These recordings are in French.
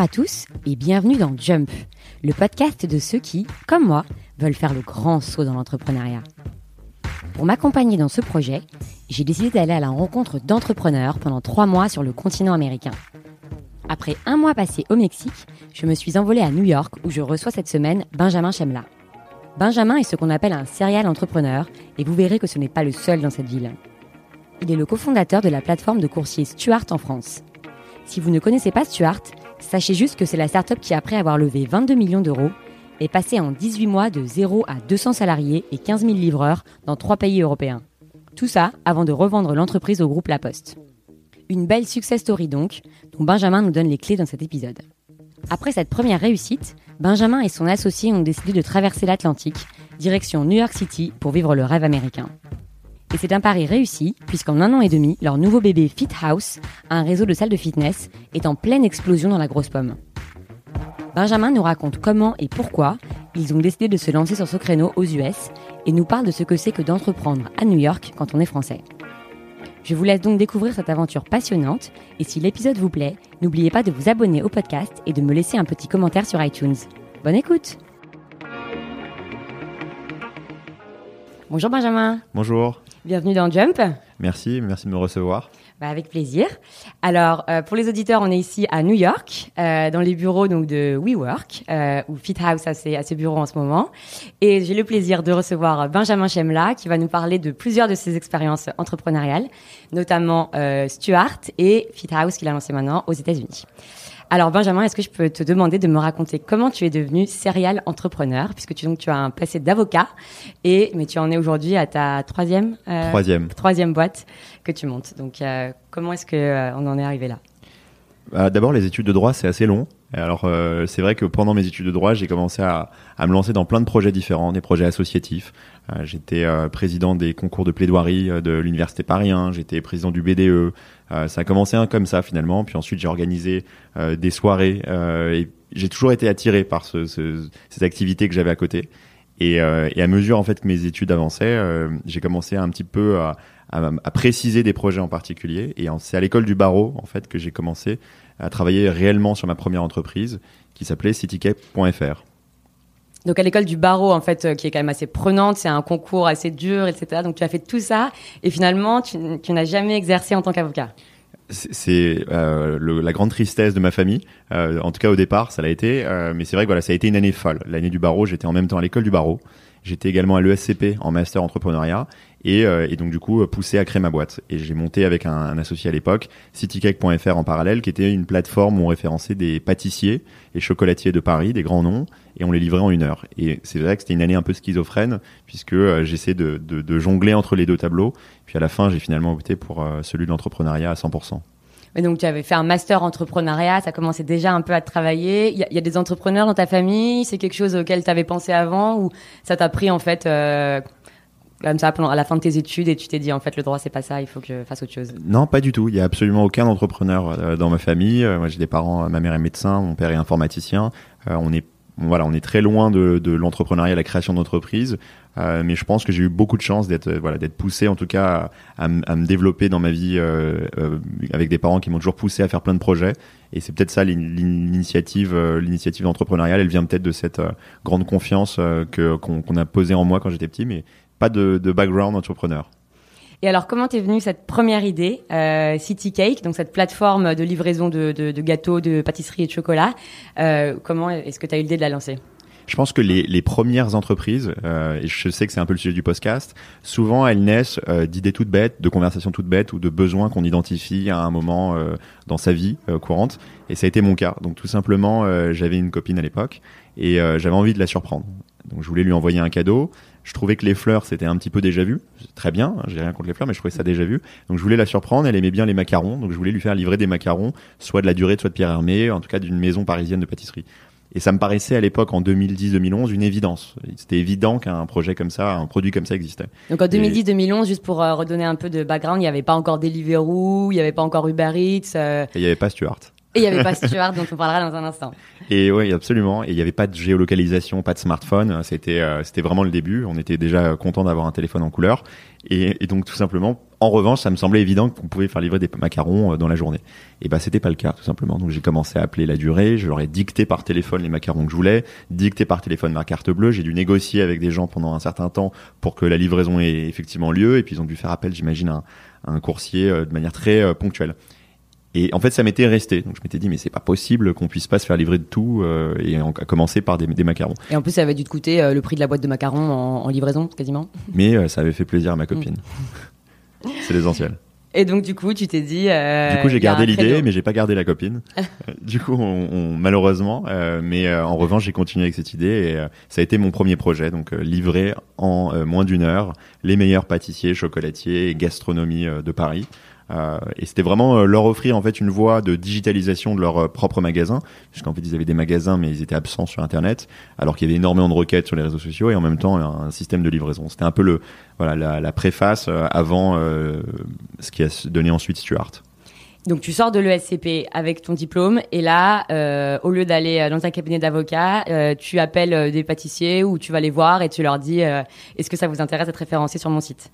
Bonjour à tous et bienvenue dans Jump, le podcast de ceux qui, comme moi, veulent faire le grand saut dans l'entrepreneuriat. Pour m'accompagner dans ce projet, j'ai décidé d'aller à la rencontre d'entrepreneurs pendant trois mois sur le continent américain. Après un mois passé au Mexique, je me suis envolée à New York où je reçois cette semaine Benjamin Chemla. Benjamin est ce qu'on appelle un serial entrepreneur et vous verrez que ce n'est pas le seul dans cette ville. Il est le cofondateur de la plateforme de coursier Stuart en France. Si vous ne connaissez pas Stuart, sachez juste que c'est la startup qui, après avoir levé 22 millions d'euros, est passée en 18 mois de 0 à 200 salariés et 15 000 livreurs dans trois pays européens. Tout ça avant de revendre l'entreprise au groupe La Poste. Une belle success story donc, dont Benjamin nous donne les clés dans cet épisode. Après cette première réussite, Benjamin et son associé ont décidé de traverser l'Atlantique, direction New York City pour vivre le rêve américain. Et c'est un pari réussi, puisqu'en un an et demi, leur nouveau bébé Fit House, un réseau de salles de fitness, est en pleine explosion dans la grosse pomme. Benjamin nous raconte comment et pourquoi ils ont décidé de se lancer sur ce créneau aux US et nous parle de ce que c'est que d'entreprendre à New York quand on est français. Je vous laisse donc découvrir cette aventure passionnante et si l'épisode vous plaît, n'oubliez pas de vous abonner au podcast et de me laisser un petit commentaire sur iTunes. Bonne écoute Bonjour Benjamin. Bonjour. Bienvenue dans Jump. Merci, merci de me recevoir. Bah, avec plaisir. Alors, euh, pour les auditeurs, on est ici à New York, euh, dans les bureaux donc de WeWork, euh, ou FitHouse à ses, à ses bureaux en ce moment. Et j'ai le plaisir de recevoir Benjamin Chemla, qui va nous parler de plusieurs de ses expériences entrepreneuriales, notamment euh, Stuart et FitHouse qu'il a lancé maintenant aux États-Unis. Alors Benjamin, est-ce que je peux te demander de me raconter comment tu es devenu serial entrepreneur, puisque tu donc tu as un passé d'avocat et mais tu en es aujourd'hui à ta troisième euh, troisième troisième boîte que tu montes. Donc euh, comment est-ce que euh, on en est arrivé là? Bah, D'abord les études de droit c'est assez long. Alors euh, c'est vrai que pendant mes études de droit j'ai commencé à, à, me lancer dans plein de projets différents, des projets associatifs. Euh, j'étais président des concours de plaidoirie de l'université Paris 1, j'étais président du BDE. ça a commencé un comme ça finalement, puis ensuite j'ai organisé des soirées et j'ai toujours été attiré par ce, ce, ces activités que j'avais à côté. Et, euh, et, à mesure en fait que mes études avançaient, euh, j'ai commencé un petit peu à, à, à, préciser des projets en particulier. Et c'est à l'école du barreau en fait que j'ai commencé à travailler réellement sur ma première entreprise qui s'appelait citycape.fr. Donc à l'école du barreau, en fait, euh, qui est quand même assez prenante, c'est un concours assez dur, etc. Donc tu as fait tout ça et finalement tu, tu n'as jamais exercé en tant qu'avocat c'est euh, la grande tristesse de ma famille. Euh, en tout cas au départ, ça l'a été. Mais c'est vrai que voilà, ça a été une année folle. L'année du barreau, j'étais en même temps à l'école du barreau. J'étais également à l'ESCP en master entrepreneuriat et, euh, et, donc du coup poussé à créer ma boîte. Et j'ai monté avec un, un associé à l'époque citycake.fr en parallèle, qui était une plateforme où on référençait des pâtissiers et chocolatiers de Paris, des grands noms, et on les livrait en une heure. Et c'est vrai que c'était une année un peu schizophrène puisque euh, j'essaie de, de, de, jongler entre les deux tableaux. Puis à la fin, j'ai finalement opté pour euh, celui de l'entrepreneuriat à 100%. Mais donc tu avais fait un master entrepreneuriat, ça commençait déjà un peu à travailler. Il y, y, a des entrepreneurs dans ta famille, c'est quelque chose auquel tu avais pensé avant ou ça t'a pris en fait euh, comme ça pendant, à la fin de tes études et tu t'es dit en fait le droit c'est pas ça, il faut que je fasse autre chose Non, pas du tout. Il y a absolument aucun entrepreneur euh, dans ma famille. Euh, moi j'ai des parents, ma mère est médecin, mon père est informaticien. Euh, on est voilà, on est très loin de, de l'entrepreneuriat, la création d'entreprise. Mais je pense que j'ai eu beaucoup de chance d'être voilà d'être poussé en tout cas à, à, me développer dans ma vie avec des parents qui m'ont toujours poussé à faire plein de projets et c'est peut-être ça l'initiative l'initiative entrepreneuriale elle vient peut-être de cette grande confiance qu'on qu a posée en moi quand j'étais petit mais pas de, de background entrepreneur. Et alors, comment t'es venue cette première idée, euh, City Cake, donc cette plateforme de livraison de, de, de gâteaux, de pâtisserie et de chocolat euh, Comment est-ce que tu as eu l'idée de la lancer? Je pense que les, les premières entreprises, euh, et je sais que c'est un peu le sujet du podcast, souvent elles naissent euh, d'idées toutes bêtes, de conversations toutes bêtes ou de besoins qu'on identifie à un moment euh, dans sa vie courante. Et ça a été mon cas. Donc tout simplement, j'avais une copine à l'époque et j'avais envie de la surprendre. Donc je voulais lui envoyer un cadeau. Je trouvais que les fleurs c'était un petit peu déjà vu, très bien. Hein, j'ai rien contre les fleurs, mais je trouvais ça déjà vu. Donc je voulais la surprendre. Elle aimait bien les macarons, donc je voulais lui faire livrer des macarons, soit de la durée, soit de Pierre Hermé, en tout cas d'une maison parisienne de pâtisserie. Et ça me paraissait à l'époque, en 2010-2011, une évidence. C'était évident qu'un projet comme ça, un produit comme ça existait. Donc en 2010-2011, juste pour euh, redonner un peu de background, il n'y avait pas encore Deliveroo, il n'y avait pas encore Uber Eats. Euh... Et il n'y avait pas Stuart. Et il n'y avait pas Stuart dont on parlera dans un instant. Et oui, absolument. Et il n'y avait pas de géolocalisation, pas de smartphone. C'était euh, vraiment le début. On était déjà content d'avoir un téléphone en couleur. Et, donc tout simplement, en revanche, ça me semblait évident qu'on pouvait faire livrer des macarons euh, dans la journée. Et bah c'était pas le cas tout simplement. Donc j'ai commencé à appeler la durée. Je leur ai dicté par téléphone les macarons que je voulais, dicté par téléphone ma carte bleue. J'ai dû négocier avec des gens pendant un certain temps pour que la livraison ait effectivement lieu. Et puis ils ont dû faire appel, j'imagine, à, un coursier euh, de manière très ponctuelle. Et en fait, ça m'était resté. Donc je m'étais dit, mais c'est pas possible qu'on puisse pas se faire livrer de tout, euh, et à commencer par des, des, macarons. Et en plus, ça avait dû te coûter euh, le prix de la boîte de macarons en, en livraison, quasiment. Mais euh, ça avait fait plaisir à ma copine. Mm. c'est l'essentiel. Et donc du coup, tu t'es dit. du coup, j'ai gardé l'idée, mais j'ai pas gardé la copine. du coup, on, on malheureusement, mais en revanche, j'ai continué avec cette idée et ça a été mon premier projet. Donc livrer en moins d'une heure les meilleurs pâtissiers, chocolatiers et gastronomie de Paris. Euh, et c'était vraiment euh, leur offrir en fait une voie de digitalisation de leur euh, propre magasin, puisqu'en fait ils avaient des magasins mais ils étaient absents sur Internet, alors qu'il y avait énormément de requêtes sur les réseaux sociaux et en même temps un système de livraison. C'était un peu le voilà la, préface avant ce qui a donné ensuite Stuart. Donc tu sors de l'ESCP avec ton diplôme et là, au lieu d'aller dans un cabinet d'avocat, tu appelles des pâtissiers ou tu vas les voir et tu leur dis est-ce que ça vous intéresse d'être référencé sur mon site?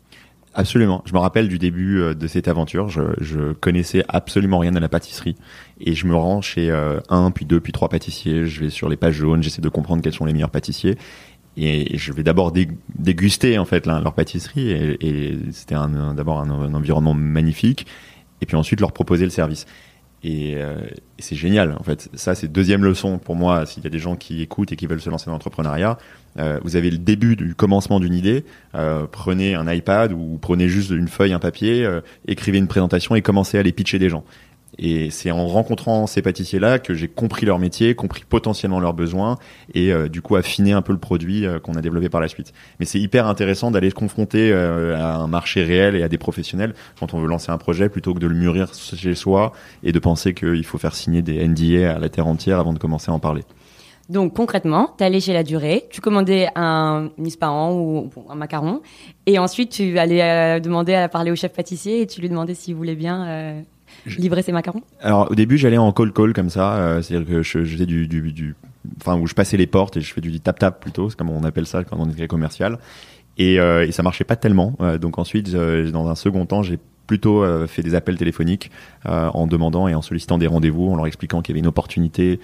Absolument. Je me rappelle du début euh, de cette aventure. Je, je connaissais absolument rien à la pâtisserie et je me rends chez euh, un, puis deux, puis trois pâtissiers. Je vais sur les pages jaunes, j'essaie de comprendre quels sont les meilleurs pâtissiers et je vais d'abord déguster en fait leur pâtisserie et, c'était d'abord un, environnement magnifique et puis ensuite leur proposer le service. Et, euh, et c'est génial en fait. Ça c'est deuxième leçon pour moi. S'il y a des gens qui écoutent et qui veulent se lancer dans l'entrepreneuriat, euh, vous avez le début du commencement d'une idée. Euh, prenez un iPad ou prenez juste une feuille, un papier, écrivez une présentation et commencez à les pitcher des gens. Et c'est en rencontrant ces pâtissiers-là que j'ai compris leur métier, compris potentiellement leurs besoins et euh, du coup affiné un peu le produit euh, qu'on a développé par la suite. Mais c'est hyper intéressant d'aller se confronter euh, à un marché réel et à des professionnels quand on veut lancer un projet plutôt que de le mûrir chez soi et de penser qu'il faut faire signer des NDA à la terre entière avant de commencer à en parler. Donc concrètement, tu allais chez la durée, tu commandais un misparan ou un macaron, et ensuite tu allais demander à parler au chef pâtissier et tu lui demandais s'il voulait bien livrer ses macarons Alors au début j'allais en call call comme ça, euh, c'est-à-dire que je, faisais du, du, du, enfin où je passais les portes et je fais du tap tap plutôt, c'est comme on appelle ça quand on est commercial. Et, euh, et ça marchait pas tellement. Euh, donc ensuite, dans un second temps, j'ai plutôt fait des appels téléphoniques en demandant et en sollicitant des rendez-vous, en leur expliquant qu'il y avait une opportunité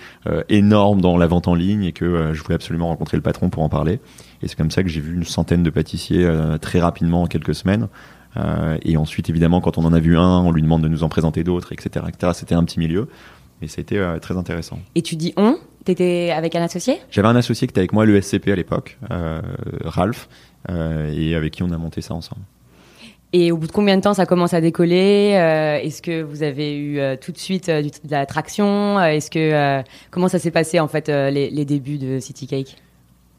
énorme dans la vente en ligne et que je voulais absolument rencontrer le patron pour en parler. Et c'est comme ça que j'ai vu une centaine de pâtissiers très rapidement en quelques semaines. Euh, et ensuite, évidemment, quand on en a vu un, on lui demande de nous en présenter d'autres, etc.. C'était un petit milieu, mais c'était euh, très intéressant. Et tu dis on? T'étais avec un associé? J'avais un associé qui était avec moi à l'ESCP à l'époque, euh, Ralph, euh, et avec qui on a monté ça ensemble. Et au bout de combien de temps ça commence à décoller Est-ce que vous avez eu tout de suite de la traction Est-ce que comment ça s'est passé en fait les, les, débuts de City Cake?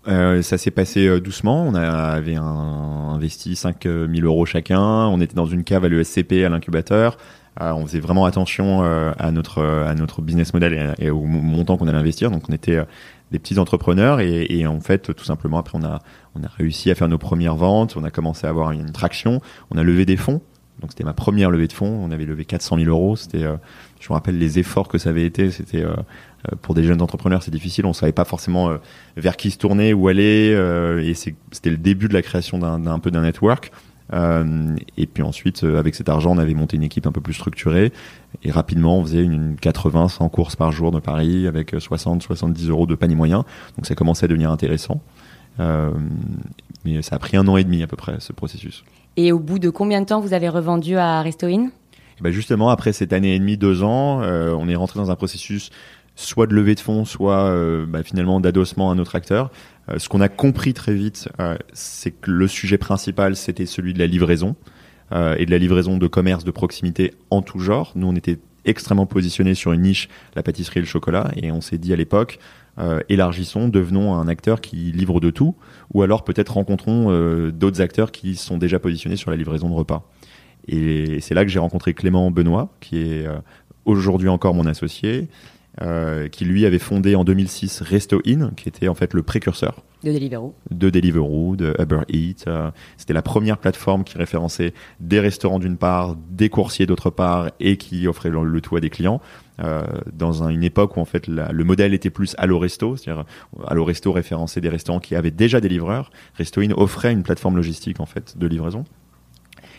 Euh, ça s'est passé euh, doucement. On avait un, investi 5000 euros chacun. On était dans une cave à l'ESCP, à l'incubateur. Euh, on faisait vraiment attention à notre à notre business model et, au montant qu'on allait investir. Donc on était des petits entrepreneurs et, et, en fait tout simplement après on a on a réussi à faire nos premières ventes. On a commencé à avoir une traction. On a levé des fonds. Donc c'était ma première levée de fonds. On avait levé 400 000 euros. C'était, je me rappelle les efforts que ça avait été. C'était euh, pour des jeunes entrepreneurs, c'est difficile. On savait pas forcément euh, vers qui se tourner, où aller, euh, et c'était le début de la création d'un peu d'un network. Euh, et puis ensuite, avec cet argent, on avait monté une équipe un peu plus structurée. Et rapidement, on faisait une 80, 100 courses par jour de Paris avec 60, 70 euros de panier moyen. Donc ça commençait à devenir intéressant. Euh, mais ça a pris un an et demi à peu près, ce processus. Et au bout de combien de temps vous avez revendu à Restoin ben justement, après cette année et demie, deux ans, euh, on est rentré dans un processus soit de levée de fonds, soit euh, bah, finalement d'adossement à notre acteur. Euh, ce qu'on a compris très vite, euh, c'est que le sujet principal, c'était celui de la livraison et de la livraison de commerce de proximité en tout genre. Nous, on était extrêmement positionnés sur une niche, la pâtisserie et le chocolat, et on s'est dit à l'époque, élargissons, devenons un acteur qui livre de tout, ou alors peut-être rencontrons d'autres acteurs qui sont déjà positionnés sur la livraison de repas. Et c'est là que j'ai rencontré Clément Benoît, qui est aujourd'hui encore mon associé, euh, qui lui avait fondé en 2006 Resto In, qui était en fait le précurseur de Deliveroo, de Deliveroo, de Uber Eats. Euh, c'était la première plateforme qui référençait des restaurants d'une part, des coursiers d'autre part, et qui offrait le, tout à des clients. Euh, dans une époque où en fait le modèle était plus Allo Resto, c'est-à-dire Allo Resto référençait des restaurants qui avaient déjà des livreurs. Resto In offrait une plateforme logistique en fait de livraison.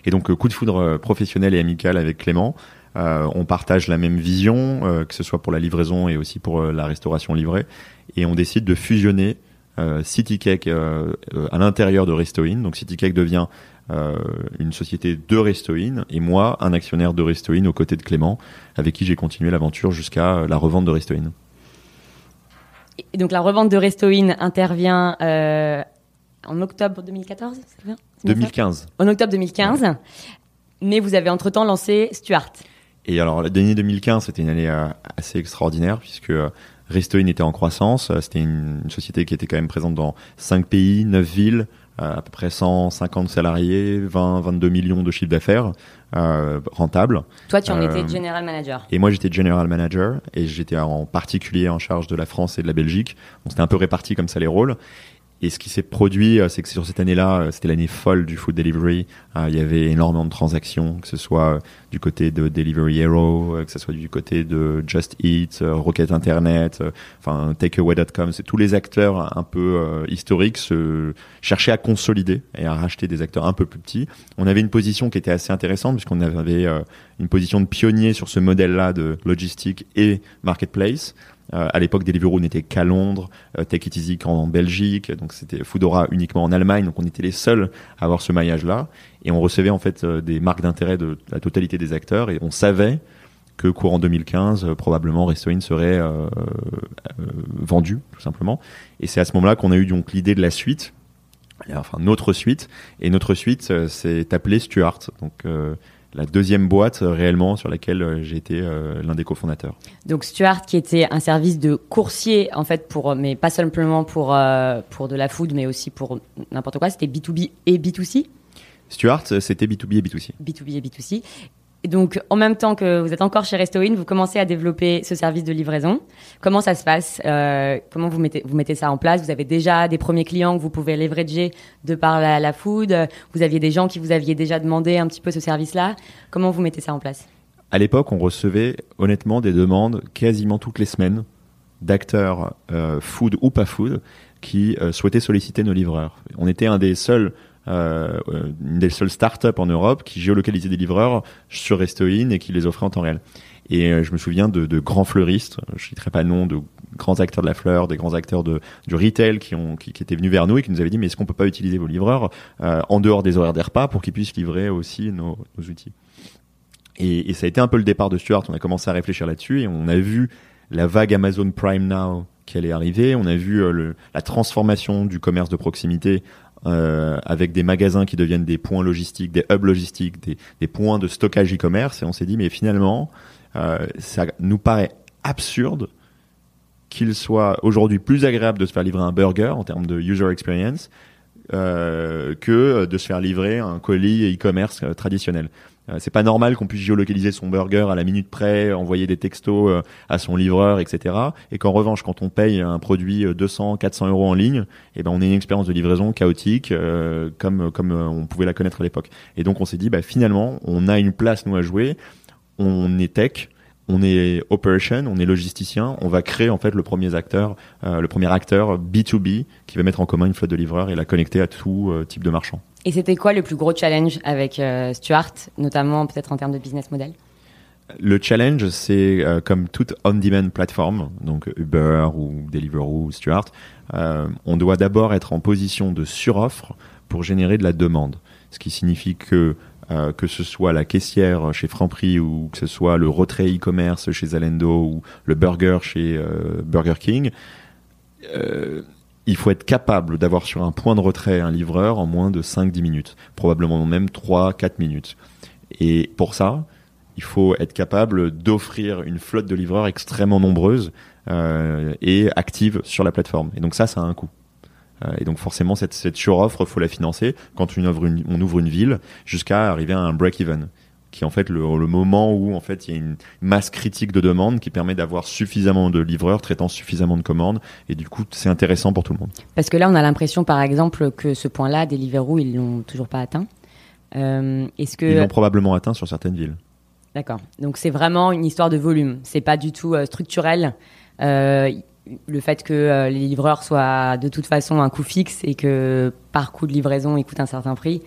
Et donc coup de foudre professionnel et amical avec Clément. Euh, on partage la même vision, euh, que ce soit pour la livraison et aussi pour euh, la restauration livrée. Et on décide de fusionner CityCake à l'intérieur de Restoin. Donc CityCake devient une société de Restoin et moi un actionnaire de Restoin aux côtés de Clément, avec qui j'ai continué l'aventure jusqu'à la revente de Restoin. Et donc la revente de Restoin intervient en octobre 2014, c'est bien 2015. En octobre 2015. Mais vous avez entre-temps lancé Stuart. Et alors, l'année 2015, c'était une année euh, assez extraordinaire puisque euh, Restoin était en croissance. Euh, c'était une, société qui était quand même présente dans 5 pays, 9 villes, à peu près 150 salariés, 20, 22 millions de chiffre d'affaires euh, rentable. Toi, tu en étais general manager. Et moi, j'étais general manager et j'étais en particulier en charge de la France et de la Belgique. Donc, c'était un peu réparti comme ça les rôles. Et ce qui s'est produit, euh, c'est que sur cette année-là, euh, c'était l'année folle du food delivery. Euh, il y avait énormément de transactions, que ce soit du côté de Delivery Hero, que ce soit du côté de Just Eat, Rocket Internet, enfin Takeaway.com. C'est tous les acteurs un peu historiques se cherchaient à consolider et à racheter des acteurs un peu plus petits. On avait une position qui était assez intéressante puisqu'on avait une position de pionnier sur ce modèle-là de logistique et marketplace. Euh, à l'époque, Deliveroo n'était qu'à Londres, euh, Take It Easy qu'en Belgique, donc c'était Foodora uniquement en Allemagne, donc on était les seuls à avoir ce maillage-là, et on recevait en fait euh, des marques d'intérêt de la totalité des acteurs, et on savait que courant 2015, probablement Restoin serait vendu, tout simplement. Et c'est à ce moment-là qu'on a eu donc l'idée de la suite, enfin notre suite, et notre suite s'est appelée Stuart. Donc la deuxième boîte euh, réellement sur laquelle euh, j'ai été euh, l'un des cofondateurs. Donc Stuart qui était un service de coursier en fait pour mais pas simplement pour pour de la food mais aussi pour n'importe quoi, c'était B2B et B2C. Stuart, c'était B2B et B2C. B2B et B2C. Et donc, en même temps que vous êtes encore chez Restoin, vous commencez à développer ce service de livraison. Comment ça se passe euh, Comment vous mettez, vous mettez ça en place? Vous avez déjà des premiers clients que vous pouvez leverager de par la, food? Vous aviez des gens qui vous aviez déjà demandé un petit peu ce service-là Comment vous mettez ça en place? À l'époque, on recevait honnêtement des demandes quasiment toutes les semaines d'acteurs euh, food ou pas food qui euh, souhaitaient solliciter nos livreurs. On était un des seuls euh, une des seules startups en Europe qui géolocalisait des livreurs sur Restoin et qui les offrait en temps réel. Et euh, je me souviens de, de, grands fleuristes, je citerai pas nom, de grands acteurs de la fleur, des grands acteurs de, du retail qui, ont, qui, qui étaient venus vers nous et qui nous avaient dit mais est-ce qu'on peut pas utiliser vos livreurs euh, en dehors des horaires des repas pour qu'ils puissent livrer aussi nos, nos outils? Et, et, ça a été un peu le départ de Stuart. On a commencé à réfléchir là-dessus et on a vu la vague Amazon Prime Now qui allait arriver. On a vu euh, le, la transformation du commerce de proximité euh, avec des magasins qui deviennent des points logistiques, des hubs logistiques, des, des points de stockage e-commerce. Et on s'est dit, mais finalement, euh, ça nous paraît absurde qu'il soit aujourd'hui plus agréable de se faire livrer un burger en termes de user experience euh, que de se faire livrer un colis e-commerce euh, traditionnel. Euh, c'est pas normal qu'on puisse géolocaliser son burger à la minute près, envoyer des textos euh, à son livreur, etc. Et qu'en revanche, quand on paye un produit 200, 400 euros en ligne, eh ben on a une expérience de livraison chaotique, euh, comme comme on pouvait la connaître à l'époque. Et donc on s'est dit, bah finalement, on a une place nous à jouer. On est tech, on est operation, on est logisticien, on va créer en fait le premier acteur, le premier acteur B2B qui va mettre en commun une flotte de livreurs et la connecter à tout type de marchand. Et c'était quoi le plus gros challenge avec euh, Stuart, notamment peut-être en termes de business model? Le challenge, c'est euh, comme toute on-demand plateforme, donc Uber ou Deliveroo ou Stuart, euh, on doit d'abord être en position de suroffre pour générer de la demande. Ce qui signifie que que ce soit la caissière chez Franprix ou que ce soit le retrait e-commerce chez Zalendo ou le burger chez Burger King, il faut être capable d'avoir sur un point de retrait un livreur en moins de 5-10 minutes, probablement même 3-4 minutes. Et pour ça, il faut être capable d'offrir une flotte de livreurs extrêmement nombreuse euh, et active sur la plateforme. Et donc ça, ça a un coût. Euh, et donc forcément, cette, cette offre faut la financer quand on ouvre une, on ouvre une ville jusqu'à arriver à un break-even qui est en fait le, le, moment où en fait il y a une masse critique de demandes qui permet d'avoir suffisamment de livreurs traitant suffisamment de commandes et du coup c'est intéressant pour tout le monde. Parce que là on a l'impression par exemple que ce point-là Deliveroo ils l'ont toujours pas atteint. Euh, est-ce que ils l'ont probablement atteint sur certaines villes. D'accord. Donc c'est vraiment une histoire de volume. C'est pas du tout euh, structurel. Euh, le fait que euh, les livreurs soient de toute façon un coût fixe et que par coût de livraison ils coûtent un certain prix,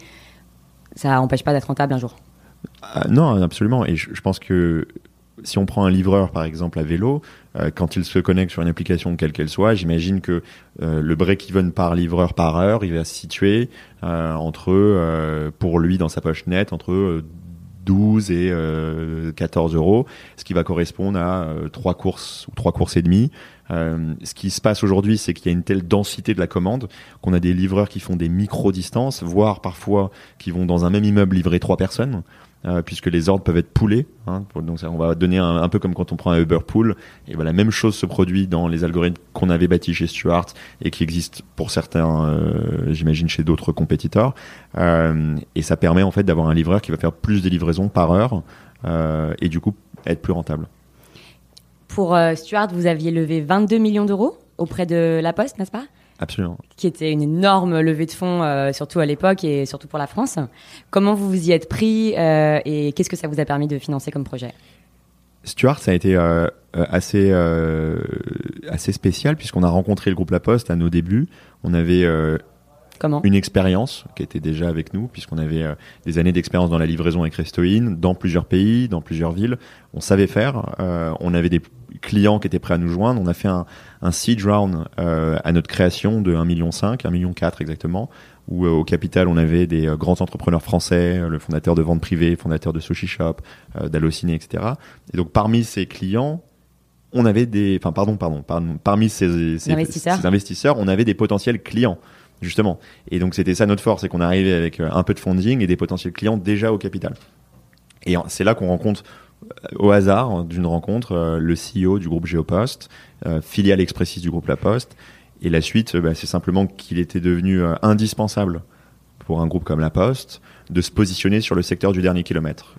ça n'empêche pas d'être rentable un jour. Ah, non, absolument. Et je, pense que si on prend un livreur par exemple à vélo, quand il se connecte sur une application quelle qu'elle soit, j'imagine que le break-even par livreur par heure, il va se situer entre, pour lui dans sa poche nette, entre 12 et 14 euh, euros, ce qui va correspondre à euh, trois courses ou trois courses et demie. Euh, ce qui se passe aujourd'hui, c'est qu'il y a une telle densité de la commande qu'on a des livreurs qui font des micro-distances, voire parfois qui vont dans un même immeuble livrer trois personnes. Euh, puisque les ordres peuvent être poolés. Hein, donc ça, on va donner un, peu comme quand on prend un Uber Pool. Et voilà, même chose se produit dans les algorithmes qu'on avait bâtis chez Stuart et qui existent pour certains, euh, j'imagine, chez d'autres compétiteurs. Euh, et ça permet en fait d'avoir un livreur qui va faire plus de livraisons par heure et du coup être plus rentable. Pour Stuart, vous aviez levé 22 millions d'euros auprès de La Poste, n'est-ce pas? Absolument. Qui était une énorme levée de fonds, euh, surtout à l'époque et surtout pour la France. Comment vous vous y êtes pris euh, et qu'est-ce que ça vous a permis de financer comme projet? Stuart, ça a été euh, assez assez spécial puisqu'on a rencontré le groupe La Poste à nos débuts. On avait Comment? une expérience qui était déjà avec nous, puisqu'on avait des années d'expérience dans la livraison avec Restoin, dans plusieurs pays, dans plusieurs villes. On savait faire. on avait des clients qui étaient prêts à nous joindre. On a fait un, un seed round euh, à notre création de 1,5 million, 1,4 million exactement, où euh, au capital on avait des euh, grands entrepreneurs français, le fondateur de vente privée, fondateur de Sushi Shop, d'Allociné, etc. Et donc parmi ces clients, on avait des, enfin pardon, pardon, parmi ces, ces, investisseurs. ces, investisseurs. on avait des potentiels clients justement. Et donc c'était ça notre force, c'est qu'on arrivait avec un peu de funding et des potentiels clients déjà au capital. Et c'est là qu'on rencontre au hasard d'une rencontre le CEO du groupe Geopost, filiale Expressis du groupe La Poste. Et la suite, bah, c'est simplement qu'il était devenu euh, indispensable pour un groupe comme La Poste de se positionner sur le secteur du dernier kilomètre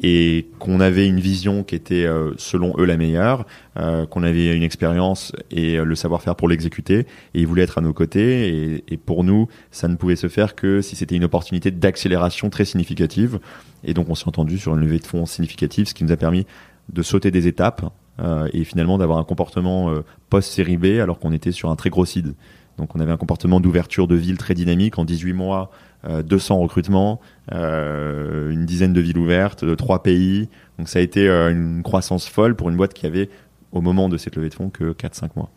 et qu'on avait une vision qui était selon eux la meilleure, qu'on avait une expérience et le savoir-faire pour l'exécuter, et ils voulaient être à nos côtés. Et, et, pour nous, ça ne pouvait se faire que si c'était une opportunité d'accélération très significative. Et donc on s'est entendu sur une levée de fonds significative, ce qui nous a permis de sauter des étapes euh, et finalement d'avoir un comportement euh, post-série B alors qu'on était sur un très gros seed. Donc on avait un comportement d'ouverture de ville très dynamique en 18 mois, 200 euh, recrutements, une dizaine de villes ouvertes, de trois pays. Donc ça a été une croissance folle pour une boîte qui avait au moment de cette levée de fonds que 4-5 mois.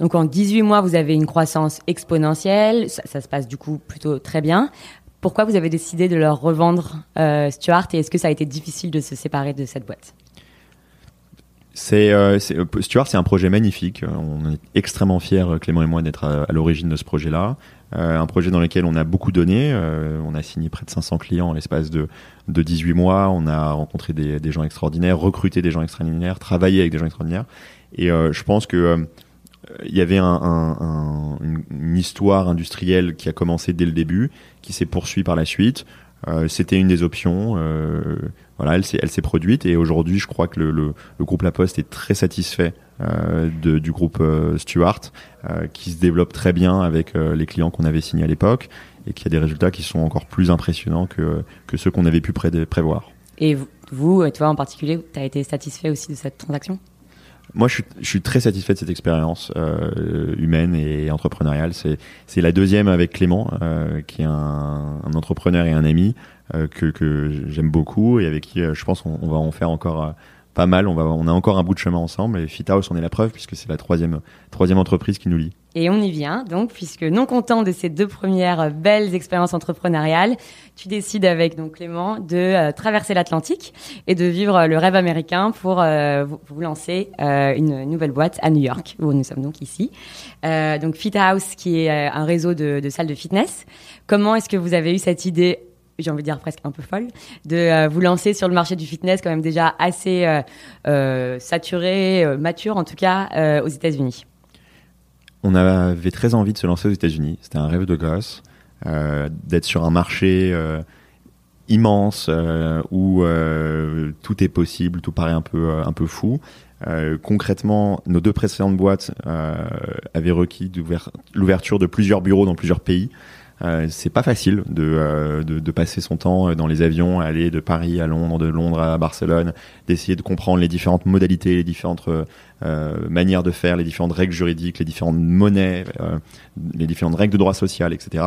Donc en 18 mois, vous avez une croissance exponentielle, ça, se passe du coup plutôt très bien. Pourquoi vous avez décidé de leur revendre Stuart et est-ce que ça a été difficile de se séparer de cette boîte? C'est euh, euh, Stuart, c'est un projet magnifique. On est extrêmement fiers, Clément et moi, d'être à, l'origine de ce projet-là. un projet dans lequel on a beaucoup donné. on a signé près de 500 clients en l'espace de, de 18 mois. On a rencontré des, gens extraordinaires, recruté des gens extraordinaires, travaillé avec des gens extraordinaires. Et je pense que il y avait un, un, une, histoire industrielle qui a commencé dès le début, qui s'est poursuivie par la suite. Euh, C'était une des options. Euh, voilà, elle s'est, produite et aujourd'hui, je crois que le, groupe La Poste est très satisfait euh, du groupe Stuart, qui se développe très bien avec les clients qu'on avait signés à l'époque et qui a des résultats qui sont encore plus impressionnants que, ceux qu'on avait pu pré- prévoir. Et vous, toi en particulier, tu as été satisfait aussi de cette transaction? Moi, je suis, je suis, très satisfait de cette expérience euh, humaine et entrepreneuriale. C'est, c'est la deuxième avec Clément, euh, qui est un, un, entrepreneur et un ami euh, que, que j'aime beaucoup et avec qui euh, je pense qu'on on va en faire encore euh, pas mal. On, va, on a encore un bout de chemin ensemble et Fithouse en est la preuve puisque c'est la troisième, troisième entreprise qui nous lie. Et on y vient, donc, puisque non content de ces deux premières belles expériences entrepreneuriales, tu décides avec donc Clément de euh, traverser l'Atlantique et de vivre le rêve américain pour euh, vous, lancer euh, une nouvelle boîte à New York, où nous sommes donc ici. Euh, donc Fit House, qui est euh, un réseau de salles de fitness. Comment est-ce que vous avez eu cette idée j'ai envie de dire presque un peu folle, de euh, vous lancer sur le marché du fitness quand même déjà assez euh, euh, saturé, mature en tout cas aux États-Unis on avait très envie de se lancer aux États-Unis. C'était un rêve de gosse, d'être sur un marché immense où tout est possible, tout paraît un peu un peu fou. concrètement, nos deux précédentes boîtes avaient requis l'ouverture de plusieurs bureaux dans plusieurs pays. Euh, c'est pas facile de, euh, de, de, passer son temps euh, dans les avions, aller de Paris à Londres, de Londres à Barcelone, d'essayer de comprendre les différentes modalités, les différentes manières de faire, les différentes règles juridiques, les différentes monnaies, les différentes règles de droit social, etc.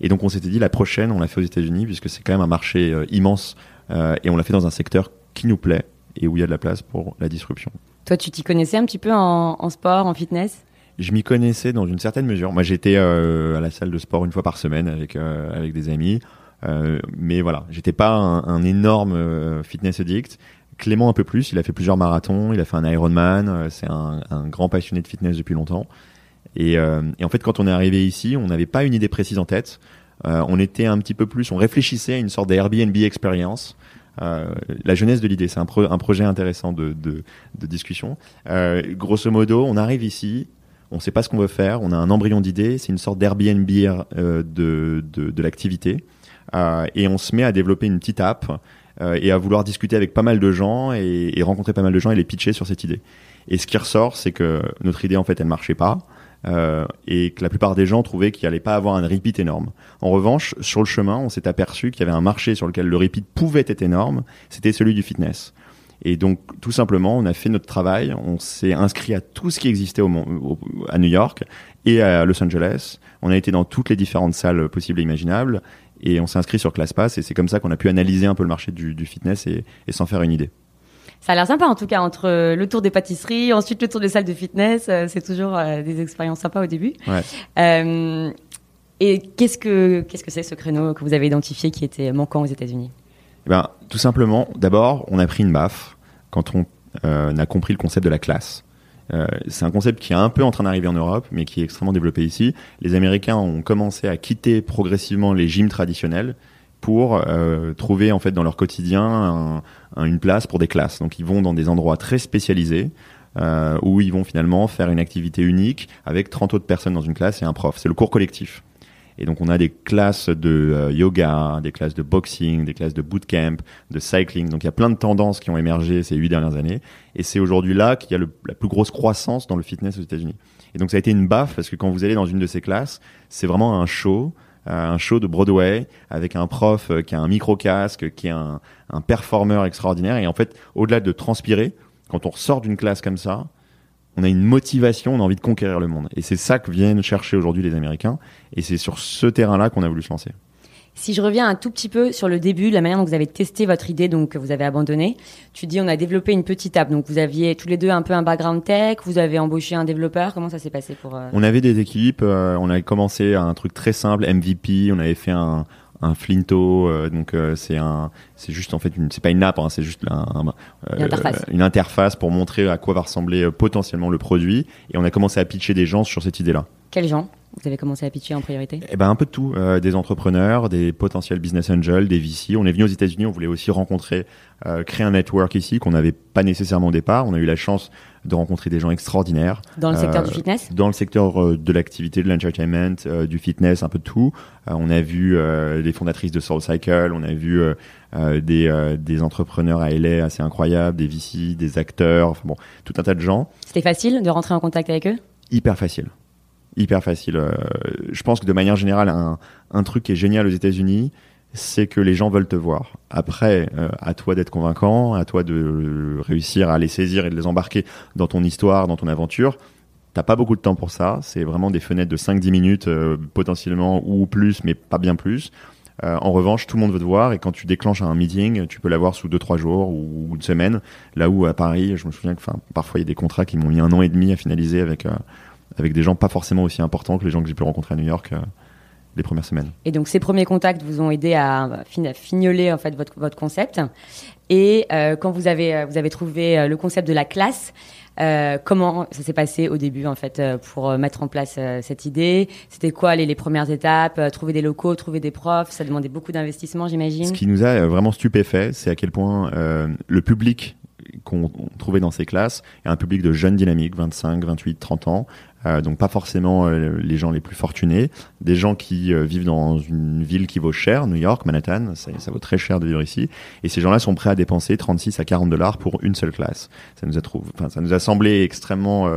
Et donc on s'était dit la prochaine, on l'a fait aux États-Unis puisque c'est quand même un marché immense et on l'a fait dans un secteur qui nous plaît et où il y a de la place pour la disruption. Toi, tu t'y connaissais un petit peu en sport, en fitness? Je m'y connaissais dans une certaine mesure. Moi, j'étais euh, à la salle de sport une fois par semaine avec euh, avec des amis, euh, mais voilà, j'étais pas un, un énorme euh, fitness addict. Clément un peu plus. Il a fait plusieurs marathons, il a fait un Ironman. Euh, c'est un, un, grand passionné de fitness depuis longtemps. Et, et en fait, quand on est arrivé ici, on n'avait pas une idée précise en tête. on était un petit peu plus, on réfléchissait à une sorte d'Airbnb expérience. Euh, la jeunesse de l'idée, c'est un, pro un, projet intéressant de, de, de discussion. Euh, grosso modo, on arrive ici, on ne sait pas ce qu'on veut faire, on a un embryon d'idée, c'est une sorte d'Airbnb euh, de, de, l'activité, euh, et on se met à développer une petite app euh, et à vouloir discuter avec pas mal de gens et, rencontrer pas mal de gens et les pitcher sur cette idée. Et ce qui ressort, c'est que notre idée en fait, elle marchait pas. Et que la plupart des gens trouvaient qu'il allait pas avoir un repeat énorme. En revanche, sur le chemin, on s'est aperçu qu'il y avait un marché sur lequel le repeat pouvait être énorme, c'était celui du fitness. Et donc, tout simplement, on a fait notre travail, on s'est inscrit à tout ce qui existait au, à New York et à Los Angeles. On a été dans toutes les différentes salles possibles et imaginables et on s'est inscrit sur ClassPass et c'est comme ça qu'on a pu analyser un peu le marché du, du fitness et, et s'en faire une idée. Ça a l'air sympa en tout cas entre le tour des pâtisseries, ensuite le tour des salles de fitness, euh, c'est toujours euh, des expériences sympas au début. Ouais. Euh, et qu'est-ce que qu'est-ce que c'est ce créneau que vous avez identifié qui était manquant aux États-Unis? Eh ben, tout simplement, d'abord, on a pris une baffe quand on euh, a compris le concept de la classe. Euh, c'est un concept qui est un peu en train d'arriver en Europe, mais qui est extrêmement développé ici. Les Américains ont commencé à quitter progressivement les gyms traditionnels pour euh, trouver en fait dans leur quotidien un, un, une place pour des classes. Donc ils vont dans des endroits très spécialisés où ils vont finalement faire une activité unique avec 30 autres personnes dans une classe et un prof. C'est le cours collectif. Et donc on a des classes de euh, yoga, des classes de boxing, des classes de bootcamp, de cycling. Donc il y a plein de tendances qui ont émergé ces huit dernières années. Et c'est aujourd'hui là qu'il y a le, la plus grosse croissance dans le fitness aux États-Unis. Et donc ça a été une baffe parce que quand vous allez dans une de ces classes, c'est vraiment un show. Euh, un show de Broadway avec un prof euh, qui a un micro casque, qui est un, un performeur extraordinaire. Et en fait, au-delà de transpirer, quand on ressort d'une classe comme ça, on a une motivation, on a envie de conquérir le monde. Et c'est ça que viennent chercher aujourd'hui les Américains. Et c'est sur ce terrain-là qu'on a voulu se lancer. Si je reviens un tout petit peu sur le début, la manière dont vous avez testé votre idée, donc que vous avez abandonné, tu dis on a développé une petite app. Donc vous aviez tous les deux un peu un background tech, vous avez embauché un développeur. Comment ça s'est passé pour euh... On avait des équipes. Euh, on avait commencé à un truc très simple, MVP. On avait fait un, un Flinto, euh, donc euh, c'est un, c'est juste en fait une, c'est pas une app, hein, c'est juste un, un, une, interface. une interface pour montrer à quoi va ressembler potentiellement le produit. Et on a commencé à pitcher des gens sur cette idée-là. Quels gens vous avez commencé à pitcher en priorité? Eh ben un peu de tout, euh, des entrepreneurs, des potentiels business angels, des VC. On est venu aux États-Unis, on voulait aussi rencontrer, euh, créer un network ici qu'on n'avait pas nécessairement au départ. On a eu la chance de rencontrer des gens extraordinaires. Dans le secteur du fitness? Dans le secteur euh, de l'activité, de l'entertainment, euh, du fitness, un peu de tout. Euh, on a vu les fondatrices de Soul Cycle, on a vu des, des entrepreneurs à LA assez incroyables, des VC, des acteurs, enfin bon, tout un tas de gens. C'était facile de rentrer en contact avec eux? Hyper facile hyper facile. Euh, je pense que de manière générale, un, truc qui est génial aux États-Unis, c'est que les gens veulent te voir. Après, euh, à toi d'être convaincant, à toi de réussir à les saisir et de les embarquer dans ton histoire, dans ton aventure. T'as pas beaucoup de temps pour ça. C'est vraiment des fenêtres de 5-10 minutes euh, potentiellement ou plus, mais pas bien plus. En revanche, tout le monde veut te voir et quand tu déclenches un meeting, tu peux l'avoir sous 2-3 jours ou une semaine. Là où à Paris, je me souviens que parfois il y a des contrats qui m'ont mis un an et demi à finaliser avec avec des gens pas forcément aussi importants que les gens que j'ai pu rencontrer à New York euh, les premières semaines. Et donc ces premiers contacts vous ont aidé à, fignoler en fait votre, votre concept. Et euh, quand vous avez euh, vous avez trouvé euh, le concept de la classe, euh, comment ça s'est passé au début en fait pour mettre en place euh, cette idée? C'était quoi les, les, premières étapes Trouver des locaux, trouver des profs, ça demandait beaucoup d'investissement, j'imagine. Ce qui nous a vraiment stupéfait, c'est à quel point le public qu'on trouvait dans ces classes est un public de jeunes dynamiques, 25, 28, 30 ans, euh, donc pas forcément euh, les gens les plus fortunés, des gens qui vivent dans une ville qui vaut cher, New York, Manhattan, ça, ça, vaut très cher de vivre ici, et ces gens-là sont prêts à dépenser 36 à 40 dollars pour une seule classe. Ça nous a trouvé, enfin, ça nous a semblé extrêmement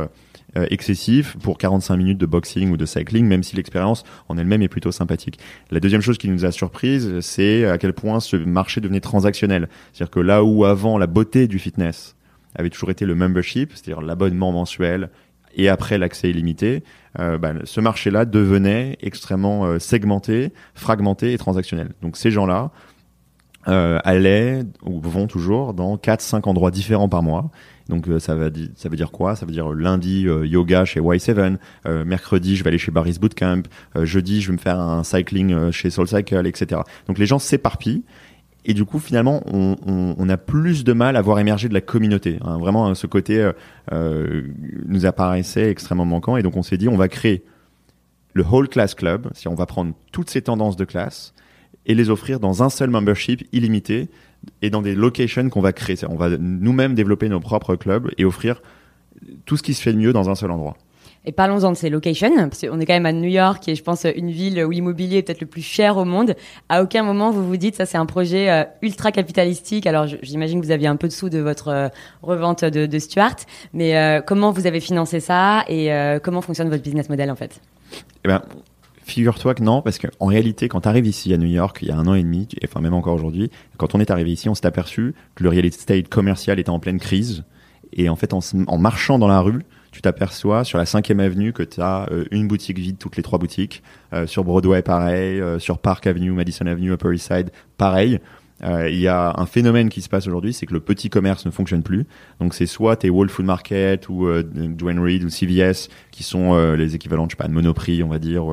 excessif pour 45 minutes de boxing ou de cycling, même si l'expérience en elle-même est plutôt sympathique. La deuxième chose qui nous a surprise, c'est à quel point ce marché devenait transactionnel. C'est-à-dire que là où avant la beauté du fitness avait toujours été le membership, c'est-à-dire l'abonnement mensuel et après l'accès illimité, euh, bah, ce marché-là devenait extrêmement euh, segmenté, fragmenté et transactionnel. Donc ces gens-là euh, allaient ou vont toujours dans 4-5 endroits différents par mois. Donc euh, ça, va ça veut dire quoi? Ça veut dire lundi yoga chez Y7, mercredi je vais aller chez Barry's Bootcamp, jeudi je vais me faire un cycling chez SoulCycle, etc. Donc les gens s'éparpillent et du coup, finalement, on, on, on, a plus de mal à voir émerger de la communauté. Hein. Vraiment, ce côté euh, euh, nous apparaissait extrêmement manquant. Et donc, on s'est dit, on va créer le Whole Class Club. Si on va prendre toutes ces tendances de classe et les offrir dans un seul membership illimité et dans des locations qu'on va créer. On va nous-mêmes développer nos propres clubs et offrir tout ce qui se fait de mieux dans un seul endroit. Et parlons-en de ces locations, parce qu'on est quand même à New York, qui est, je pense, une ville où l'immobilier est peut-être le plus cher au monde. À aucun moment, vous vous dites, ça, c'est un projet euh, ultra capitalistique. Alors, j'imagine que vous aviez un peu de sous de votre euh, revente de, de, Stuart, mais euh, comment vous avez financé ça et comment fonctionne votre business model, en fait? Eh ben, Figure-toi que non, parce qu'en réalité, quand tu arrives ici à New York, il y a un an et demi, enfin même encore aujourd'hui, quand on est arrivé ici, on s'est aperçu que le real estate commercial était en pleine crise. Et en fait, en, marchant dans la rue, tu t'aperçois sur la 5e avenue que tu as euh, une boutique vide toutes les trois boutiques. Euh, sur Broadway, pareil. Euh, sur Park Avenue, Madison Avenue, Upper East Side, pareil. Il y a un phénomène qui se passe aujourd'hui, c'est que le petit commerce ne fonctionne plus. Donc c'est soit tes Whole Food Market ou euh, Dwayne Reed ou CVS qui sont les équivalents, je sais pas, de Monoprix, on va dire,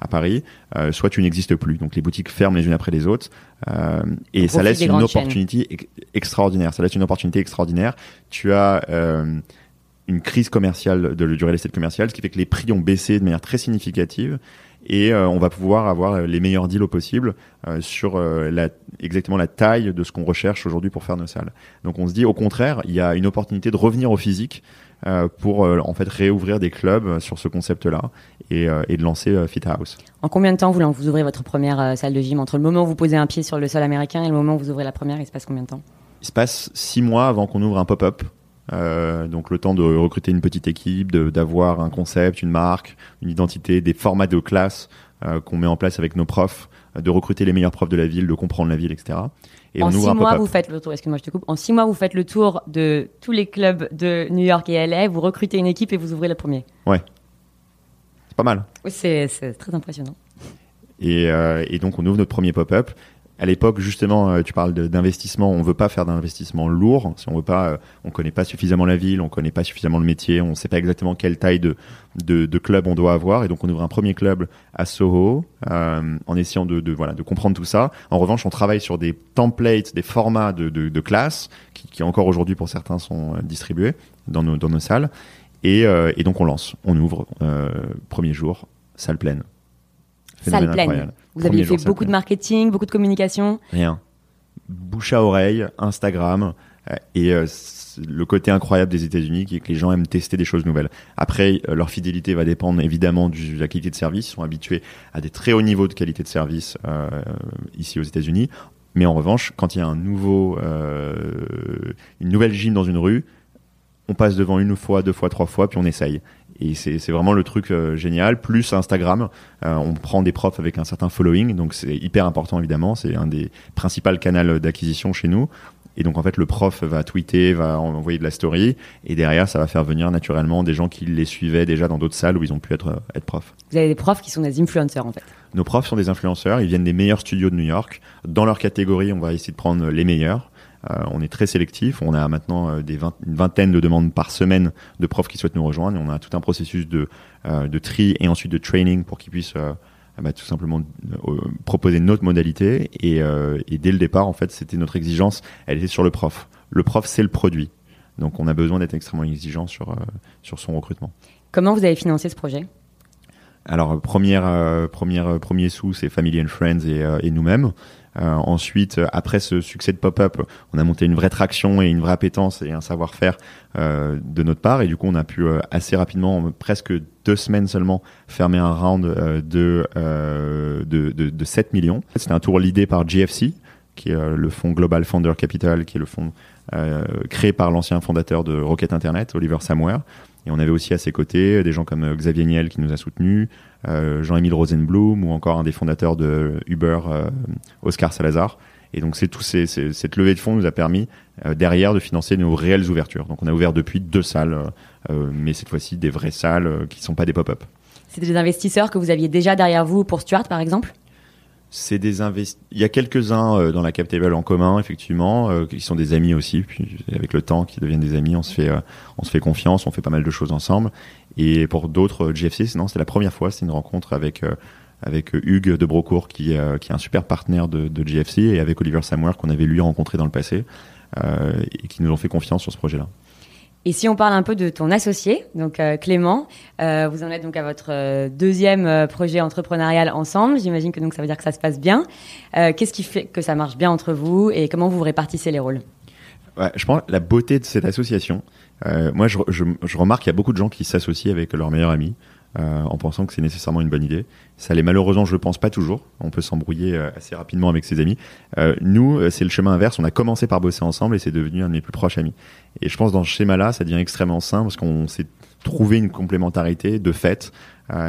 à Paris, soit tu n'existes plus. Donc les boutiques ferment les unes après les autres. et ça laisse une opportunité extraordinaire. Ça laisse une opportunité extraordinaire. Tu as une crise commerciale de, du real estate commercial, ce qui fait que les prix ont baissé de manière très significative et euh, on va pouvoir avoir les meilleurs deals possibles euh, sur euh, la, exactement la taille de ce qu'on recherche aujourd'hui pour faire nos salles. Donc on se dit au contraire, il y a une opportunité de revenir au physique pour en fait réouvrir des clubs sur ce concept-là et, et, de lancer Fit House. En combien de temps vous, vous ouvrez votre première salle de gym? Entre le moment où vous posez un pied sur le sol américain et le moment où vous ouvrez la première Il se passe combien de temps? Il se passe six mois avant qu'on ouvre un pop-up. Euh, donc le temps de recruter une petite équipe, d'avoir un concept, une marque, une identité, des formats de classe euh, qu'on met en place avec nos profs, euh, de recruter les meilleurs profs de la ville, de comprendre la ville, etc. Et en six mois, vous faites le tour. Excuse-moi, je te coupe. En six mois, vous faites le tour de tous les clubs de New York et LA. Vous recrutez une équipe et vous ouvrez le premier. Ouais, c'est pas mal. Oui, c'est très impressionnant. Et, et, donc on ouvre notre premier pop-up à l'époque, justement, euh, tu parles d'investissement. On veut pas faire d'investissement lourd. Si on veut pas, euh, on connaît pas suffisamment la ville, on connaît pas suffisamment le métier, on sait pas exactement quelle taille de, de, de, club on doit avoir. Et donc, on ouvre un premier club à Soho, euh, en essayant de, de, voilà de comprendre tout ça. En revanche, on travaille sur des templates, des formats de, de, de classe qui, qui encore aujourd'hui pour certains sont distribués dans nos, dans nos salles. Et, et donc, on lance, on ouvre, premier jour, salle pleine. Salle pleine. Vous aviez fait beaucoup de marketing, beaucoup de communication Rien. Bouche à oreille, Instagram euh, et euh, le côté incroyable des États-Unis qui est que les gens aiment tester des choses nouvelles. Après, euh, leur fidélité va dépendre évidemment de la qualité de service. Ils sont habitués à des très hauts niveaux de qualité de service ici aux États-Unis. Mais en revanche, quand il y a un nouveau, une nouvelle gym dans une rue, on passe devant une fois, deux fois, trois fois, puis on essaye. Et c'est vraiment le truc euh, génial. Plus Instagram, euh, on prend des profs avec un certain following, donc c'est hyper important évidemment. C'est un des principaux canaux d'acquisition chez nous. Et donc en fait, le prof va tweeter, va envoyer de la story, et derrière, ça va faire venir naturellement des gens qui les suivaient déjà dans d'autres salles où ils ont pu être, euh, être profs. Vous avez des profs qui sont des influenceurs en fait. Nos profs sont des influenceurs, ils viennent des meilleurs studios de New York. Dans leur catégorie, on va essayer de prendre les meilleurs. Euh, on est très sélectif. On a maintenant euh, des une vingtaine de demandes par semaine de profs qui souhaitent nous rejoindre. Et on a tout un processus de, euh, de tri et ensuite de training pour qu'ils puissent bah, tout simplement proposer notre modalité. Et, et, dès le départ, en fait, c'était notre exigence. Elle était sur le prof. Le prof, c'est le produit. Donc, on a besoin d'être extrêmement exigeant sur, sur son recrutement. Comment vous avez financé ce projet? Alors première, première, premier sous, c'est Family and Friends et, et nous-mêmes. Ensuite, après ce succès de pop-up, on a monté une vraie traction et une vraie appétence et un savoir-faire de notre part. Et du coup, on a pu assez rapidement, presque deux semaines seulement, fermer un round de, de, de, de 7 millions. C'était un tour l'idée par GFC, qui est le fonds Global Founder Capital, qui est le fonds euh, créé par l'ancien fondateur de Rocket Internet, Oliver Samwer. Et on avait aussi à ses côtés des gens comme euh, Xavier Niel qui nous a soutenus, euh, Jean-Émile Rosenblum ou encore un des fondateurs de Uber, Oscar Salazar. Et donc c'est tout ces, cette levée de fonds nous a permis derrière de financer nos réelles ouvertures. Donc on a ouvert depuis deux salles, mais cette fois-ci des vraies salles qui ne sont pas des pop-up. C'était des investisseurs que vous aviez déjà derrière vous pour Stuart par exemple? C'est des invest... Il y a quelques-uns euh, dans la cap table en commun, effectivement, euh, qui sont des amis aussi. Puis avec le temps, qui deviennent des amis, on se fait, euh, on se fait confiance, on fait pas mal de choses ensemble. Et pour d'autres, GFC, non, c'est la première fois, c'est une rencontre avec avec Hugues de Brocourt, qui, qui est un super partenaire de, de GFC, et avec Oliver Samuel, qu'on avait lui rencontré dans le passé, et qui nous ont fait confiance sur ce projet-là. Et si on parle un peu de ton associé, donc euh, Clément, euh, vous en êtes donc à votre euh, deuxième projet entrepreneurial ensemble. J'imagine que donc ça veut dire que ça se passe bien. Qu'est-ce qui fait que ça marche bien entre vous et comment vous répartissez les rôles? Je pense la beauté de cette association. moi, je, je, je remarque qu'il y a beaucoup de gens qui s'associent avec leur meilleur ami. Euh, en pensant que c'est nécessairement une bonne idée. Ça l'est malheureusement, je le pense pas toujours. On peut s'embrouiller euh, assez rapidement avec ses amis. Euh, nous, c'est le chemin inverse. On a commencé par bosser ensemble et c'est devenu un de mes plus proches amis. Et je pense dans ce schéma-là, ça devient extrêmement simple parce qu'on s'est trouvé une complémentarité de fait.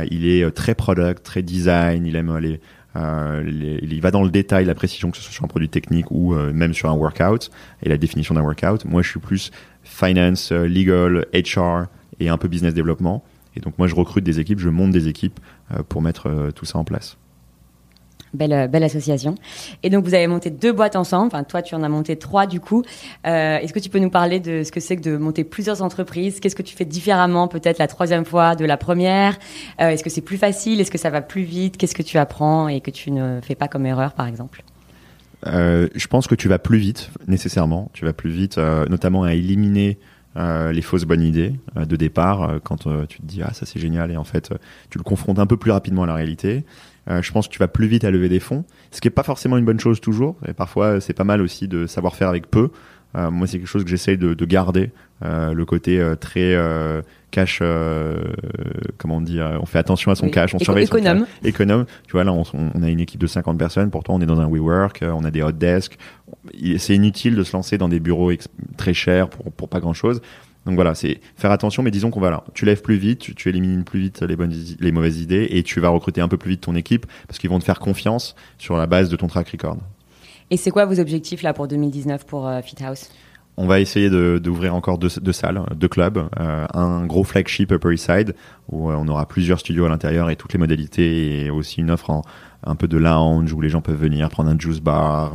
il est très product, très design. Il aime aller il va dans le détail, la précision, que ce soit sur un produit technique ou même sur un workout et la définition d'un workout. Moi, je suis plus finance, legal, HR et un peu business développement. Et donc moi, je recrute des équipes, je monte des équipes euh, pour mettre euh, tout ça en place. Belle, euh, belle association. Et donc, vous avez monté deux boîtes ensemble. Enfin, toi, tu en as monté trois, du coup. Est-ce que tu peux nous parler de ce que c'est que de monter plusieurs entreprises? Qu'est-ce que tu fais différemment, peut-être, la troisième fois de la première? Est-ce que c'est plus facile? Est-ce que ça va plus vite? Qu'est-ce que tu apprends et que tu ne fais pas comme erreur, par exemple? Je pense que tu vas plus vite, nécessairement. Tu vas plus vite, notamment à éliminer euh, les fausses bonnes idées euh, de départ euh, quand tu te dis ah ça c'est génial et en fait tu le confrontes un peu plus rapidement à la réalité. je pense que tu vas plus vite à lever des fonds, ce qui est pas forcément une bonne chose toujours. Et parfois c'est pas mal aussi de savoir faire avec peu. Moi c'est quelque chose que j'essaye de, de, garder le côté très cash comment on dit on fait attention à son cash on surveille économe. son cash économe tu vois là on, on, a une équipe de 50 personnes pourtant on est dans un WeWork on a des hot desks c'est inutile de se lancer dans des bureaux très chers pour, pour pas grand chose. Donc voilà, c'est faire attention, mais disons qu'on va là. Tu lèves plus vite, tu, élimines plus vite les bonnes, les mauvaises idées, et tu vas recruter un peu plus vite ton équipe parce qu'ils vont te faire confiance sur la base de ton track record. Et c'est quoi vos objectifs là pour 2019 pour euh, FitHouse on va essayer d'ouvrir encore deux, salles, deux clubs, euh, un gros flagship Upper East Side où euh, on aura plusieurs studios à l'intérieur et toutes les modalités et aussi une offre en, un peu de lounge où les gens peuvent venir prendre un juice bar,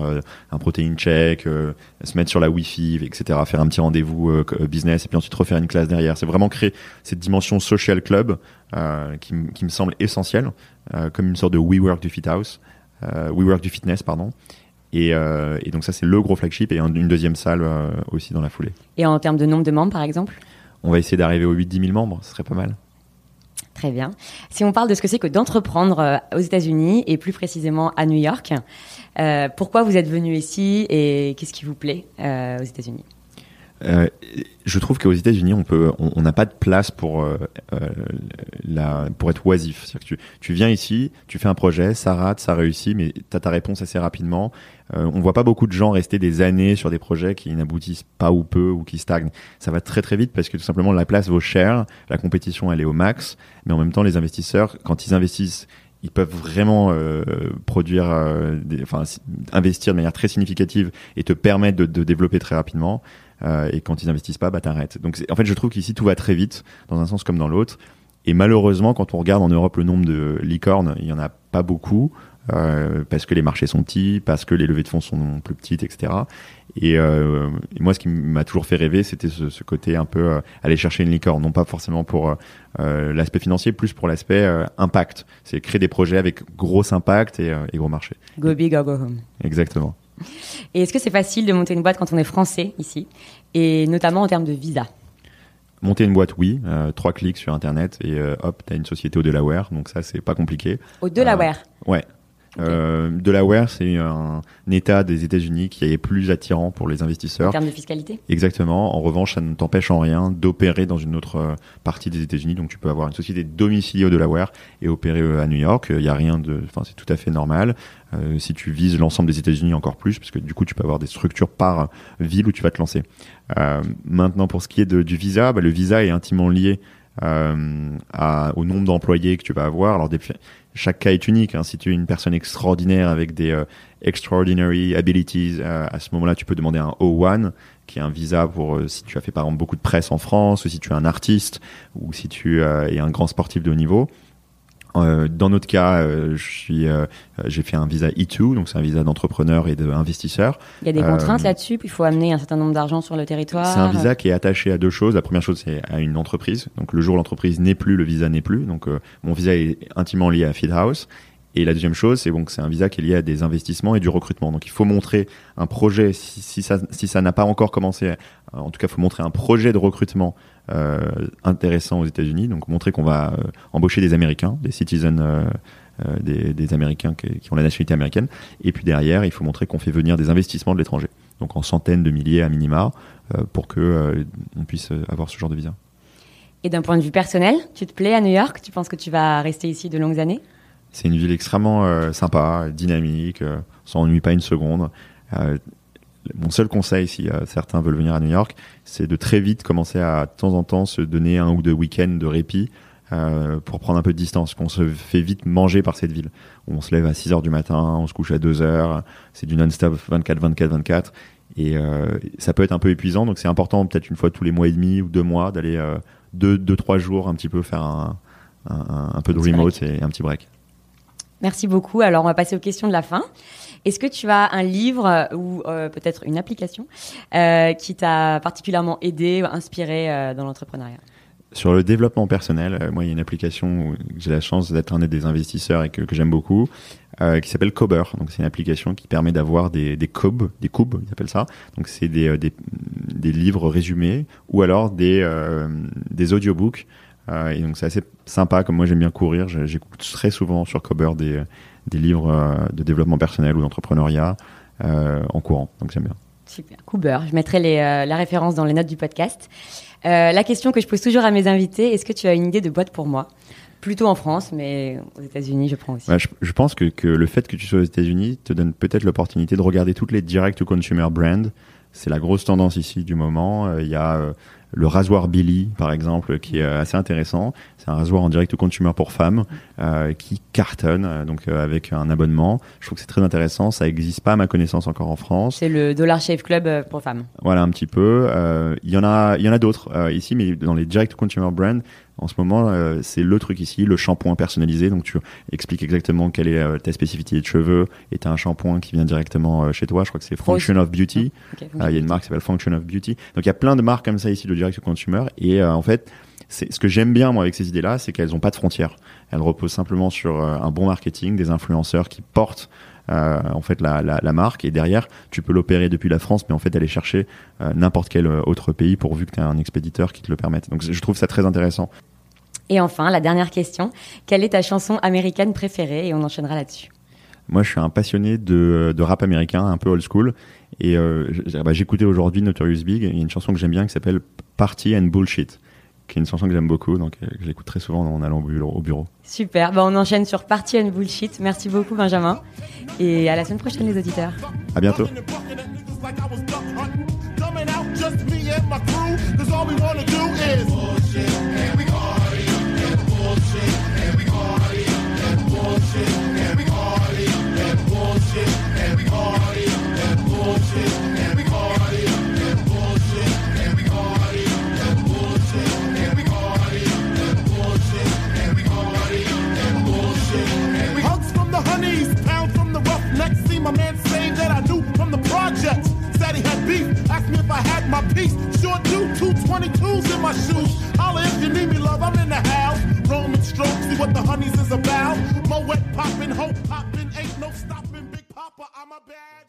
un protein check, se mettre sur la wifi, etc. Faire un petit rendez-vous business et puis ensuite refaire une classe derrière. C'est vraiment créer cette dimension social club qui, qui, me semble essentielle, comme une sorte de WeWork du Fit House, WeWork du fitness, pardon. Et, et, donc ça, c'est le gros flagship et une deuxième salle aussi dans la foulée. Et en termes de nombre de membres, par exemple? On va essayer d'arriver aux 8-10 000 membres, ce serait pas mal. Très bien. Si on parle de ce que c'est que d'entreprendre euh, aux États-Unis et plus précisément à New York, euh, pourquoi vous êtes venu ici et qu'est-ce qui vous plaît euh, aux États-Unis? Euh, je trouve qu'aux États-Unis, on peut, on n'a pas de place pour euh, la, pour être oisif. Que tu, tu viens ici, tu fais un projet, ça rate, ça réussit, mais tu as ta réponse assez rapidement. Euh, on voit pas beaucoup de gens rester des années sur des projets qui n'aboutissent pas ou peu ou qui stagnent. Ça va très très vite parce que tout simplement la place vaut cher, la compétition elle est au max, mais en même temps les investisseurs quand ils investissent ils peuvent vraiment euh, produire, euh, enfin investir de manière très significative et te permettre de, développer très rapidement. Euh, et quand ils investissent pas, bah t'arrêtes. Donc en fait, je trouve qu'ici tout va très vite, dans un sens comme dans l'autre. Et malheureusement, quand on regarde en Europe le nombre de licornes, il y en a pas beaucoup. Euh, parce que les marchés sont petits, parce que les levées de fonds sont plus petites, etc. Et, euh, et moi, ce qui m'a toujours fait rêver, c'était ce, ce, côté un peu euh, aller chercher une licorne, non pas forcément pour euh, euh, l'aspect financier, plus pour l'aspect impact. C'est créer des projets avec gros impact et, et gros marché. Go big or go home. Exactement. Et est-ce que c'est facile de monter une boîte quand on est français ici, et notamment en termes de visa? Monter une boîte, oui. trois clics sur Internet et hop, t'as une société au Delaware. Donc ça, c'est pas compliqué. Au Delaware? Ouais. Euh, Delaware, c'est un, État des États-Unis qui est plus attirant pour les investisseurs. En termes de fiscalité? Exactement. En revanche, ça ne t'empêche en rien d'opérer dans une autre euh, partie des États-Unis. Donc, tu peux avoir une société domiciliée au Delaware et opérer euh, à New York. Il n'y a rien de, enfin, c'est tout à fait normal. Euh, si tu vises l'ensemble des États-Unis encore plus, parce que du coup, tu peux avoir des structures par ville où tu vas te lancer. Euh, maintenant, pour ce qui est de, du visa, bah, le visa est intimement lié euh, à, au nombre d'employés que tu vas avoir. Alors, chaque cas est unique. Hein. Si tu es une personne extraordinaire avec des euh, extraordinary abilities, euh, à ce moment-là, tu peux demander un O1, qui est un visa pour euh, si tu as fait par exemple beaucoup de presse en France, ou si tu es un artiste, ou si tu es un grand sportif de haut niveau. Euh, dans notre cas, euh, euh, j'ai fait un visa E2, donc c'est un visa d'entrepreneur et d'investisseur. Il y a des contraintes là-dessus, il faut amener un certain nombre d'argent sur le territoire. C'est un visa qui est attaché à deux choses. La première chose, c'est à une entreprise. Donc le jour où l'entreprise n'est plus, le visa n'est plus. Donc mon visa est intimement lié à Feedhouse. Et la deuxième chose, c'est bon, c'est un visa qui est lié à des investissements et du recrutement. Donc il faut montrer un projet, si, si ça si ça n'a pas encore commencé, en tout cas, il faut montrer un projet de recrutement intéressant aux États-Unis. Donc montrer qu'on va euh, embaucher des Américains, des citizens. Euh, des, des, Américains qui, qui, ont la nationalité américaine. Et puis derrière, il faut montrer qu'on fait venir des investissements de l'étranger, donc en centaines de milliers à minima, pour que on puisse avoir ce genre de visa. Et d'un point de vue personnel, tu te plais à New York? Tu penses que tu vas rester ici de longues années? C'est une ville extrêmement sympa, dynamique, on s'ennuie pas une seconde. Mon seul conseil, si euh, certains veulent venir à New York, c'est de très vite commencer à, de temps en temps se donner un ou deux week-ends de répit euh, pour prendre un peu de distance, qu'on se fait vite manger par cette ville. On se lève à 6 heures du matin, on se couche à 2 heures, c'est du non-stop 24, 24, 24. Et euh, ça peut être un peu épuisant, donc c'est important peut-être une fois tous les mois et demi ou deux mois d'aller deux, deux, trois jours un petit peu faire un, un, un peu de remote et un petit break. Merci beaucoup. Alors on va passer aux questions de la fin. Est-ce que tu as un livre ou euh, peut-être une application euh, qui t'a particulièrement aidé ou inspiré euh, dans l'entrepreneuriat? Sur le développement personnel, moi, il y a une application où j'ai la chance d'être un des investisseurs et que, j'aime beaucoup, qui s'appelle Cober. Donc, c'est une application qui permet d'avoir des, des des cubes, ils appellent ça. Donc, c'est des, des, des, livres résumés ou alors des, des audiobooks. Et donc, c'est assez sympa. Comme moi, j'aime bien courir, j'écoute très souvent sur Cober des, des livres euh, de développement personnel ou d'entrepreneuriat euh, en courant. Donc j'aime bien. Super, Cooper. Je mettrai les, euh, la référence dans les notes du podcast. la question que je pose toujours à mes invités, est-ce que tu as une idée de boîte pour moi? Plutôt en France, mais aux États-Unis, je prends aussi. je, je, pense que, que, le fait que tu sois aux États-Unis te donne peut-être l'opportunité de regarder toutes les direct-to-consumer brands. C'est la grosse tendance ici du moment. Il y a le rasoir Billy, par exemple, qui est assez intéressant. C'est un rasoir en direct au consumer pour femmes euh, qui cartonne, euh, donc euh, avec un abonnement. Je trouve que c'est très intéressant. Ça n'existe pas, à ma connaissance, encore en France. C'est le Dollar Shave Club euh, pour femmes. Voilà, un petit peu. Il y en a, il y en a d'autres ici, mais dans les direct consumer brands, en ce moment, euh, c'est le truc ici, le shampoing personnalisé. Donc tu expliques exactement quelle est euh, ta spécificité de cheveux et tu as un shampoing qui vient directement euh, chez toi. Je crois que c'est Function of Beauty. Il y a une marque qui s'appelle Function of Beauty. Donc il y a plein de marques comme ça ici de direct consumer. Et en fait, c'est ce que j'aime bien moi avec ces idées-là, c'est qu'elles n'ont pas de frontières. Elles reposent simplement sur un bon marketing, des influenceurs qui portent euh, en fait la, la, la, marque et derrière tu peux l'opérer depuis la France mais en fait aller chercher euh, n'importe quel autre pays pourvu que tu aies un expéditeur qui te le permette. Donc je trouve ça très intéressant. Et enfin, la dernière question, quelle est ta chanson américaine préférée? Et on enchaînera là-dessus. Moi, je suis un passionné de, de rap américain, un peu old school. Et euh, bah, j'écoutais aujourd'hui Notorious Big. Il y a une chanson que j'aime bien qui s'appelle Party and Bullshit, qui est une chanson que j'aime beaucoup, donc euh, je l'écoute très souvent en allant au bureau. Super. Bah, on enchaîne sur Party and Bullshit. Merci beaucoup, Benjamin. Et à la semaine prochaine, les auditeurs. À bientôt. my my piece. Sure do, two 22s in my shoes. Holla if you need me, love, I'm in the house. Roman strokes, see what the honeys is about. Moet poppin', hope poppin', ain't no stopping. Big Papa, I'm a bad.